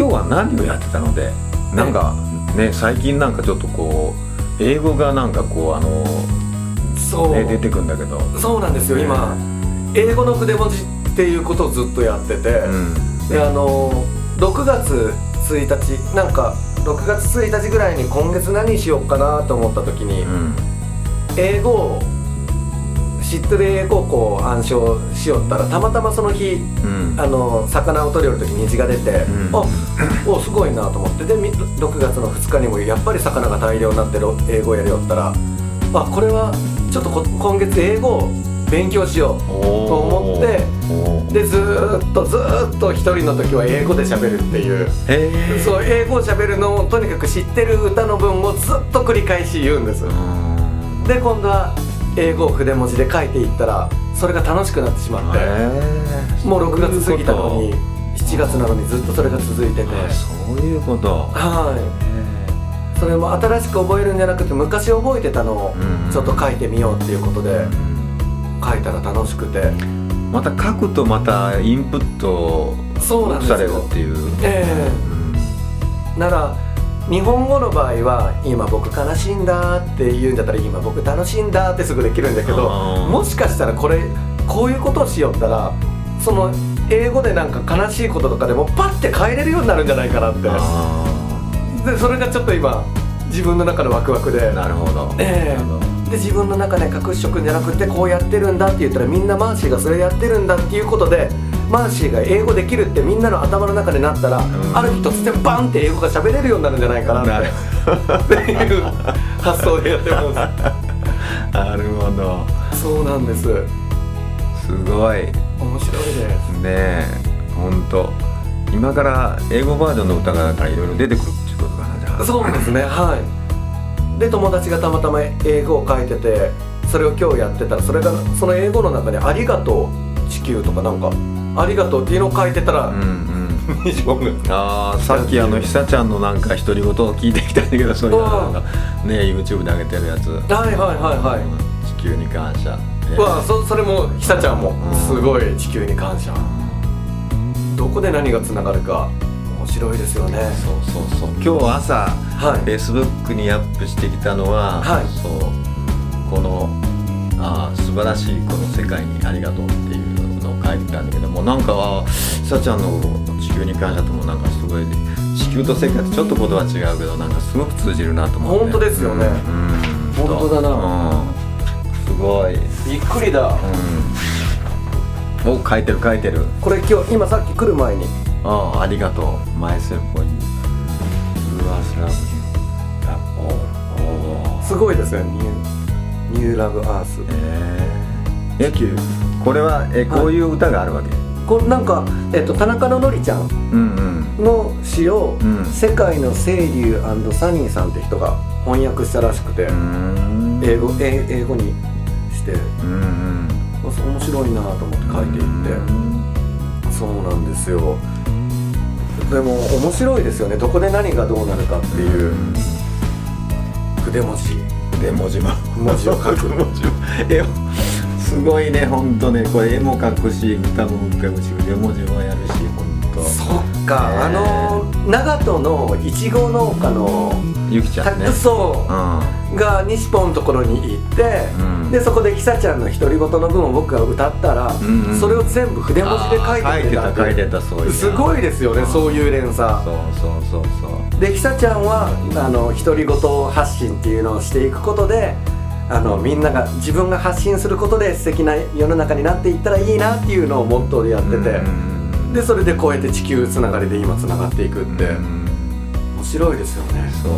今日は何をやってたのでなんかね最近なんかちょっとこう英語がなんかこうあの、そう、ね、出てくんだけど。そうなんですよ今。英語の筆文字っていうことをずっとやってて、うん。であの6月1日なんか6月1日ぐらいに今月何しようかなと思った時に、うん。英語を知ってる英語をこう暗唱しよったらたまたまその日うん。あの魚を取り寄る時虹が出て、うん。あおすごいなと思って。でみ6月の2日にもやっぱり魚が大量になってる英語をやりよったらあこれはちょっとこ今月英語を勉強しようと思ってでずーっとずーっと一人の時は英語で喋るっていう。そう英語を喋るのをとにかく知ってる歌の文をずっと繰り返し言うんですうん。で今度は英語を筆文字で書いていったらそれが楽しくなってしまってへもう6月過ぎたのにそういうこ7月なのにずっとそれが続いてて。そういうこと。はい。それも新しく覚えるんじゃなくて昔覚えてたのをうん。ちょっと書いてみようっていうことで書いたら楽しくて。また書くとまたインプットさそうなんですよ。れるっていう。ええ。うん。なら日本語の場合は「今僕悲しいんだ」って言うんだったら「今僕楽しいんだ」ってすぐできるんだけどもしかしたらこれこういうことをしよったらその英語でなんか悲しいこととかでもパッて変えれるようになるんじゃないかなって。あでそれがちょっと今自分の中のワクワクで。ーなるほど。ええ。なるほど。で自分の中で隠しとくんじゃなくてこうやってるんだって言ったらみんなマーシーがそれやってるんだっていうことでマーシーが英語できるってみんなの頭の中でなったら、ん。ある日突然バンって英語が喋れるようになるんじゃないかな。っていう発想でやってま なるほど。すそうなんです。面すごい。ね白いです。え本当今から英語バージョンの歌がいろいろ出てくるっていうことかなじゃあ。そうですね。はい。で友達がたまたま英語を書いててそれを今日やってたらそれがその英語の中に「ありがとう地球」とかなんか「ありがとう」っていうのを書いてたら、うんうん。あーさっきあの久ちゃんのなんか独り言を聞いてきたんだけどそういうのなん。かね YouTube で上げてるやつ。はいはいはいはい、うん。地球に感謝。ね。わあそそれもひさちゃんもうん。すごい地球に感謝。どこで何がつながるか面白いですよね。そうそうそう。今日朝はい。Facebook にアップしてきたのは、はい。そう。このあー素晴らしいこの世界にありがとうっていう書いてたんだけどもなんかあーさちゃんの地球に感謝ともなんかすごい地球と世界ってちょっと言葉違うけどなん。かすごく通じるなと思って本当ですよね。うん。うん本当だなうんすごい、びっくりだ。うん、お書いてる書いてる。これ今日今さっき来る前に。ああありがとう。myself for you you are love you あおおすごいですよニューニューラブアース。えー、え地球これはえこういう歌があるわけ、これなんか、えっと、田中ののりちゃんうんうん。の詩を、うん。世界の清流サニーさんって人が翻訳したらしくて、英語英英語にして。うんうん。面白いなと思って書いていって、そうなんですよ。でも面白いですよね。どこで何がどうなるかっていう。筆文字。で文字も。文字を書く。文字も絵をすごいね本当ね。これ絵も描くし歌も書くし筆文字もやるし本当。そっか、ねあの長門のいちご農家のゆきちゃんね。たそうが西ポンのところに行って、うん。でそこでひさちゃんの独り言の分を僕が歌ったら、んうん。それを全部筆文字で書いてくれた書いてた書いてたそういう。すごいですよね、うん。そういう連鎖。そうそうそうそう。でひさちゃんはあの独り言発信っていうのをしていくことであのみんなが自分が発信することで素敵な世の中になっていったらいいなっていうのをモットーでやってて、うん。でそれでこうやって地球つながりで今つながっていくって、うん。面白いですよね。そう。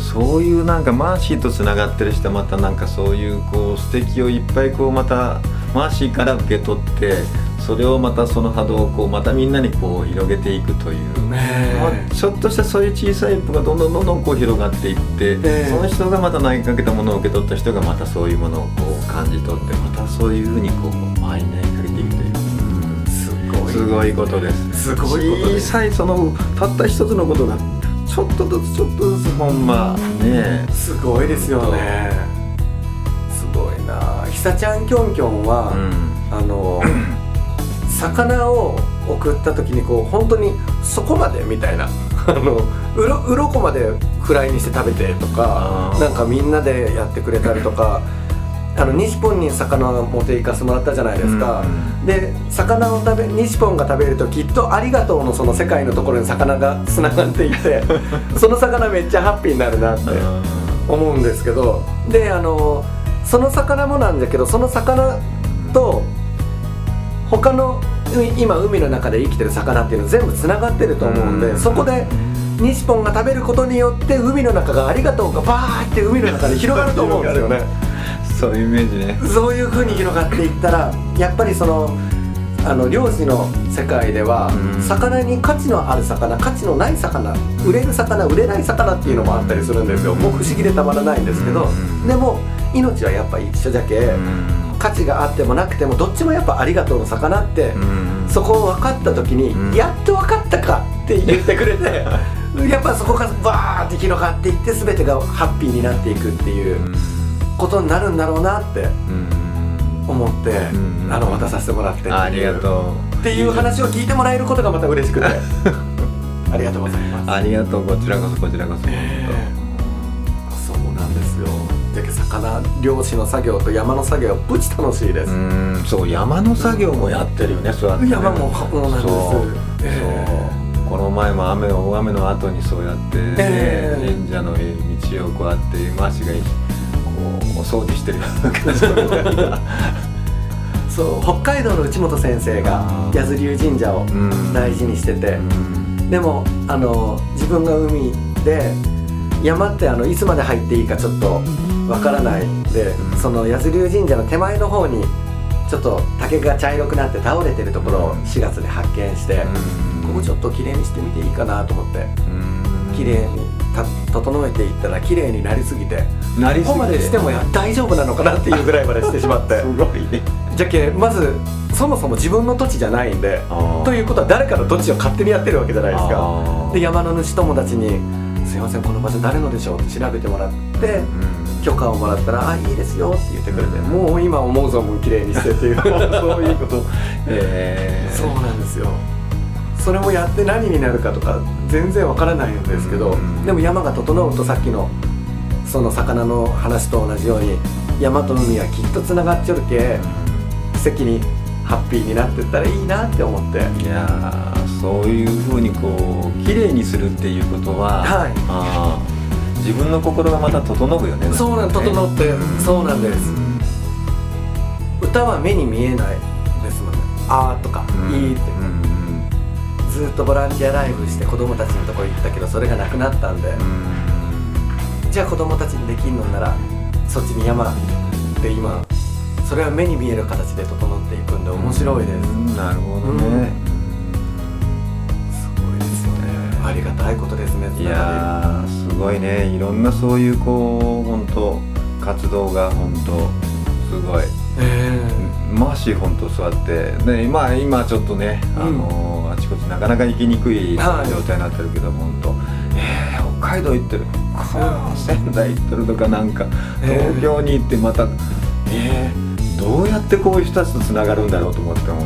そういうなんかマーシーとつながってる人はまたなんかそういうこう素敵をいっぱいこうまたマーシーから受け取ってそれをまたその波動をこうまたみんなにこう広げていくという、ねまあちょっとしたそういう小さい一歩がどんどんどんどんこう広がっていって、えその人がまた投げかけたものを受け取った人がまたそういうものをこう感じ取ってまたそういうふうにこう周りに投げかけていくという。すごいすごいことです。すごいことです。小さいそのたった一つのことがちょっとずつちょっとずつほんまねすごいですよね。すごいな。ひさちゃんきょんきょんは、あの魚を送った時にこう本当にそこまでみたいな あのうろ鱗までフライにして食べてとかなんかみんなでやってくれたりとかあの西ポンに魚を持って行かせてもらったじゃないですか、で魚を食べ西ポンが食べるときっと「ありがとう」のその世界のところに魚がつながっていって その魚めっちゃハッピーになるなって思うんですけど。であのその魚もなんだけどその魚と他のう今海の中で生きてる魚っていうの全部つながってると思うんでうん。そこで西ポンが食べることによって海の中がありがとうがバーって海の中に広がると思うんですよ。ね。そういうイメージね。そういう風に広がっていったらやっぱりそのあの漁師の世界ではうん。魚に価値のある魚価値のない魚売れる魚売れない魚っていうのもあったりするんですよ。もう不思議でたまらないんですけどうん。でも命はやっぱ一緒じゃけ価値があってもなくてもどっちもやっぱありがとうの魚ってそこを分かった時にうん。やっと分かったかって言ってくれて やっぱそこがバーって広がっていって全てがハッピーになっていくっていうことになるんだろうなって思って、うん。あの渡させてもらって。ありがとっていう話を聞いてもらえることがまた嬉しくて。ありがとうございます。う。ありがとう。こちらこそこちらこそ。魚漁師の作業と山の作業はぶち楽しいです、うんそう山の作業もやってるよねそうやってね。山もそうなんですそう。えそうこの前も雨大雨の後にそうやってね、ええ。神社の道をこうやってマシがこうお掃除してるような感じそう北海道の内本先生が八頭龍神社をうん大事にしてて、うん。でもあの自分が海で山ってあのいつまで入っていいかちょっとわからないんで、うん。その八頭龍神社の手前の方にちょっと竹が茶色くなって倒れてるところを4月で発見して、ここちょっと綺麗にしてみていいかなと思ってうん。綺麗にた整えていったら綺麗になりすぎてなりすぎて。ここまでしてもや大丈夫なのかなっていうぐらいまでしてしまって。すごいね。じゃけまずそもそも自分の土地じゃないんでということは誰かの土地を勝手にやってるわけじゃないですか。で山の主友達に「すいませんこの場所誰のでしょう?」って調べてもらってうん。許可をもらったら「あいいですよ」って言ってくれてもう今思う存分綺麗にしてっていうそういうこと。えー。そうなんですよ。それもやって何になるかとか全然わからないんですけどうん。でも山が整うとさっきのその魚の話と同じように山と海はきっとつながっちょるけ奇跡にハッピーになってったらいいなって思って。いやーそういうふうにこう綺麗にするっていうことは、はい。あー自分の心がまた整うよね。そうなん整ってそうなんです。歌は目に見えないですもんね「あー」とか「うん。いい」って。うん。ずっとボランティアライブして子供たちのとこ行ったけどそれがなくなったんで。じゃあ子供たちにできんのならそっちに山で今それは目に見える形で整っていくんで面白いです。うん。なるほどねありがたいことですねいやーすごいね。いろんなそういうこう本当活動が本当すごい。えマーシー本当そうやってね今今ちょっとね、うん。あのーあちこちなかなか行きにくい状はい。態になってるけど、本当。えー、北海道行ってる仙台行ってるとかなんか？えー。東京に行ってまたえー、どうやってこういう人たちとつながるんだろうと思っても、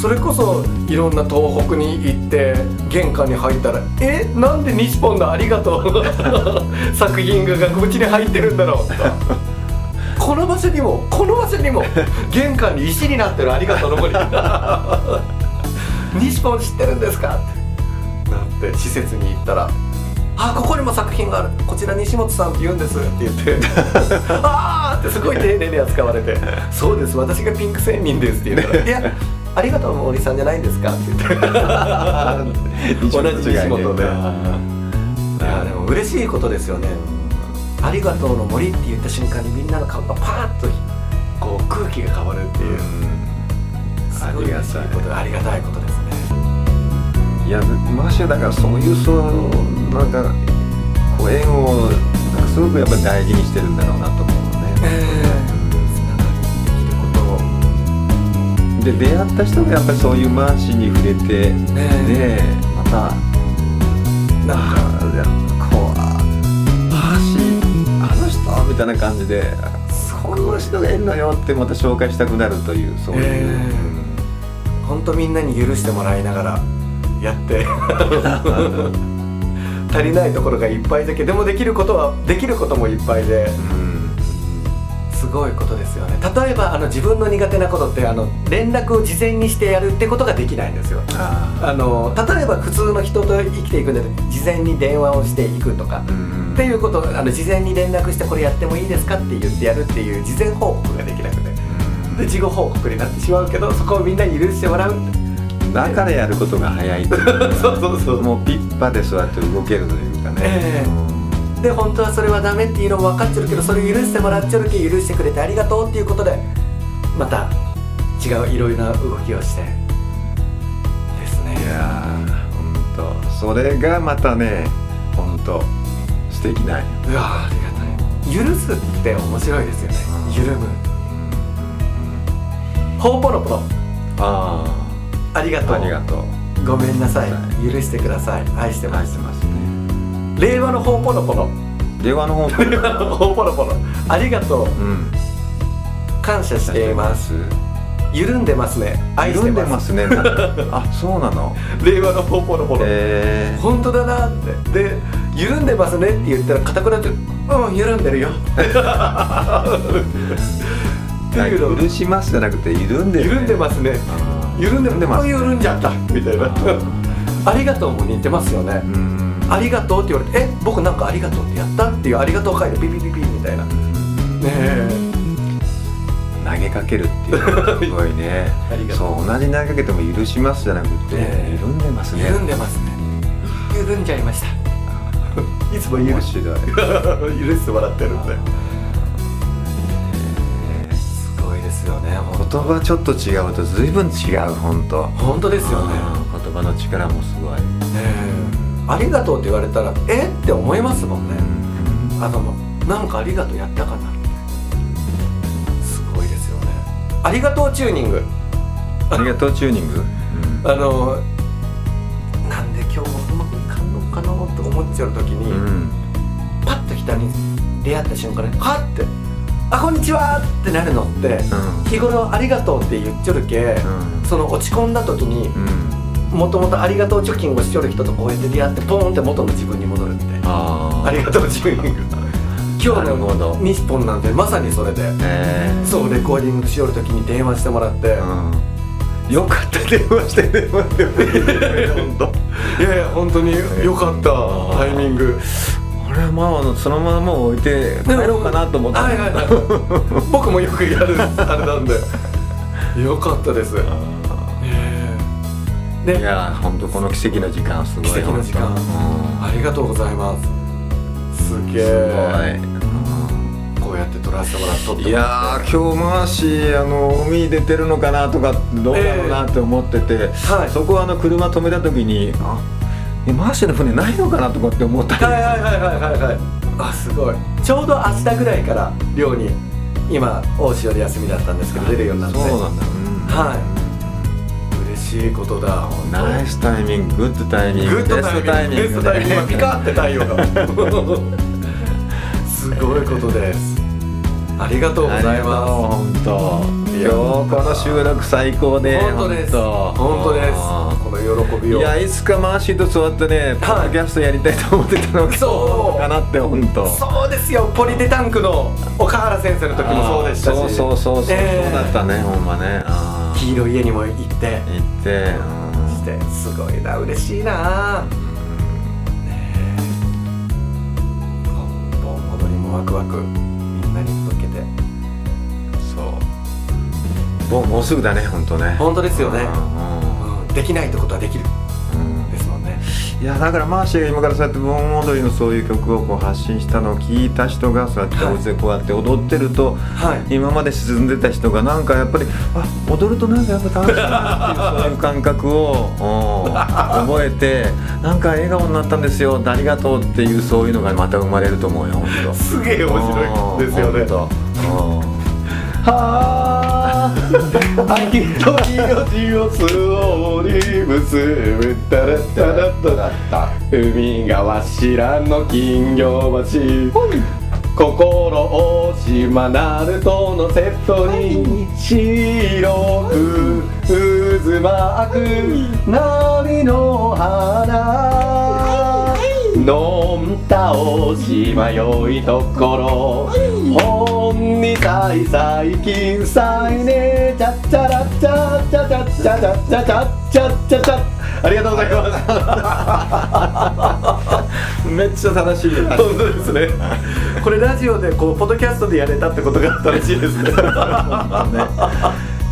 それこそいろんな東北に行って玄関に入ったら「えなんで西本のありがとう」作品が額縁に入ってるんだろうと。かこの場所にもこの場所にも玄関に石になってるありがとうの森 西本知ってるんですかって。なって施設に行ったら「あここにも作品がある。こちら西本さんって言うんです」って言って「ああ!」ってすごい丁寧に扱われて「そうです私がピンク仙人です」って言ったら「いやありがとう森さんじゃないんですか?」って言って。同じ西本で。いやでも嬉しいことですよね。あありがとうの森」って言った瞬間にみんなの顔がパーッとこう空気が変わるっていう、すごい嬉しいことありがたいことですね。いやマシュだからそういうそうなんかこう縁をなんかすごくやっぱり大事にしてるんだろうなと思うのね、つなで出会った人がやっぱりそういうマーシーに触れて、ねでまたなんか。こうあマーシーあの人？みたいな感じでこんな人がいるのよってまた紹介したくなるというそういう、え。本当みんなに許してもらいながらやって。足りないところがいっぱいだけでもできることはできることもいっぱいで。うんすごいことですよね。例えばあの自分の苦手なことってあの連絡を事前にしてやるってことができないんですよ。ああの例えば普通の人と生きていくんだと事前に電話をしていくとか。ーうん。っていうことをあの事前に連絡してこれやってもいいですかって言ってやるっていう事前報告ができなくて。で事後報告になってしまうけどそこをみんなに許してもらう。だからやることが早い そうそうそう。もうピッパでそうやって動けるというかね、ええ。うんで本当はそれはダメっていうのも分かっちゃうけどそれを許してもらっちゃうけ許してくれてありがとうっていうことでまた違ういろいろな動きをしてですね。いやー本当。それがまたね本当素敵な。うわありがたい。許すって面白いですよね。うん。緩む。ほうぽろぽろあありがとう。あありがとう。ごめんなさい。は許してください。愛してます令和のほうぽろぽろ電話の方も令和のほうぽろぽろありがとう。うん。感謝しています。緩んでますね。愛してま緩んですますね。あそうなの。令和のほうぽろぽろえー。本当だなって。で緩んでますねって言ったら硬くなってう。ん緩んでるよ。っていうの。許しますじゃなくて緩んでる、ね、緩んでますね。あー。緩んでま緩んでますす緩んじゃった。みたいな。ありがとうも似てますよね。うんありがとうって言われてえ僕なんかありがとうってやった？っていうありがとう書いてピピピピみたいな。ねえ。投げかけるっていう。の がすごいね。ありがとう。そう同じ投げかけても許しますじゃなくて、え。え緩んでますね。緩んでますね。緩んじゃいました。いつも許し面白い。許してもらってるんですごいですよね。言葉ちょっと違うと随分違う本当本当ですよね。うん。言葉の力もすごい、ねえありがとうって言われたらえ？って思いますもんね。あのなんかありがとうやったかな。すごいですよね。ありがとうチューニング。ありがとうチューニング、あのなんで今日もうまくいかんのかなと思っちゃう時に、うん。パッと人に出会った瞬間にはって「あこんにちは!」ってなるのって、日頃「ありがとう」って言っちょるけ、うん。その落ち込んだ時にうんもともと「ありがとう貯金」をしちょる人とこうやって出会ってポーンって元の自分に戻るって。あありがとうチューニング今日なるほど。の日本なんてまさにそれで。えそうレコーディングしよる時に電話してもらって、うん、よかった電話して電話して本当いやいや本当によかったタイミング。俺はまあそのままもう置いて帰ろうかなと思った。はいはいはい。僕もよくやるあれなんで。よかったですでいや本当この奇跡の時間すごい奇跡の時間。うんありがとうございます。すげすえごこうやって撮らせてもらっとっていいやー今日もしあの海出てるのかなとかどうだろうなって思ってて、はい。そこはあの車止めた時にあ。えマーシャの船ないのかなとかって思ったり、はいはいはいはいはいはい。あすごい。ちょうど明日ぐらいから寮に今大潮で休みだったんですけど出るようになって。そうなんだ、うん。はい。嬉しいことだ。ナイスタイミンググッドタイミンググッドタイミングベストタイミング今ピカって太陽が。すごいことです。ありがとうございま本当。今日この収録最高すで本当です。本当。です。この喜びを。いやいつかマーシーと座ってねポッドキャストやりたいと思ってたのがそうかなって本当。そうですよ。ポリデタンクの岡原先生の時もそうでしたし。そうそうそうそう、ええそうだったねほんまね。あー黄色い家にも行って。行って、うん。してすごいな嬉しいな。ねえ。盆踊りもワクワク。みんなに届けて。そう。もうもうすぐだね本当ね。本当ですよね。うん。うん。できないってことはできるいやだからマーシーが今からそうやって盆踊りのそういう曲をこう発信したのを聞いた人がそうやってお家でこうやって踊ってると、はい。今まで沈んでた人がなんかやっぱりあ踊るとなんかやっぱ楽しいなっていうそういう感覚を うん覚えてなんか笑顔になったんですよありがとうっていうそういうのがまた生まれると思うよ本当すげえ面白いですよね。はあ、秋と命をスローに結ぶたらたらたらた海がわしらの金魚鉢心を島ナルトのセットに白く渦巻く波の花。のんたをしまよいところ。本にさい最近さいね。チャッチャラッチャッチャチャッチャチャッチャチャッチャッチャチャありがとうございます。めっちゃ正しい。よ 本当ですね。これラジオでこうポッドキャストでやれたってことがあったらしいですね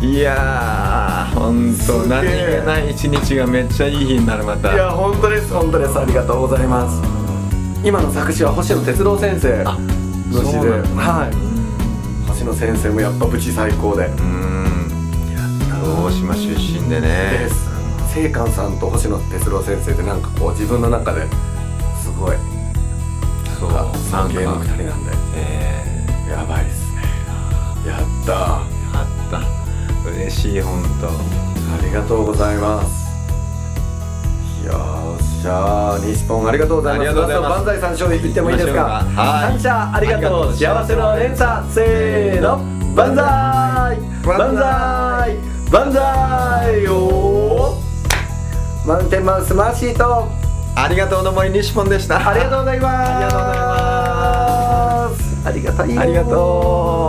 いやー本当何気ない一日がめっちゃいい日になるまた。いや本当です本当です。ありがとうございます。今の作詞は星野哲郎先生あの詩で。はい。星野先生もやっぱプチ最高で。うん。大島出身でね。です。聖寛さんと星野哲郎先生ってなんかこう自分の中ですごいそう。なんか尊敬の二人なんで。えやばいですね。やった嬉しい本当。ありがとうございます。よっしゃー西ポンありがとうございます。ラスト万歳三唱言ってもいいですか？感謝ありがとう幸せの連鎖せーの万歳。万歳。万歳。よー。マウンテンマウスマーシーと。ありがとうの森西ポンでした。ありがとうございます。ありがとう。ございますありがたいよーありがとう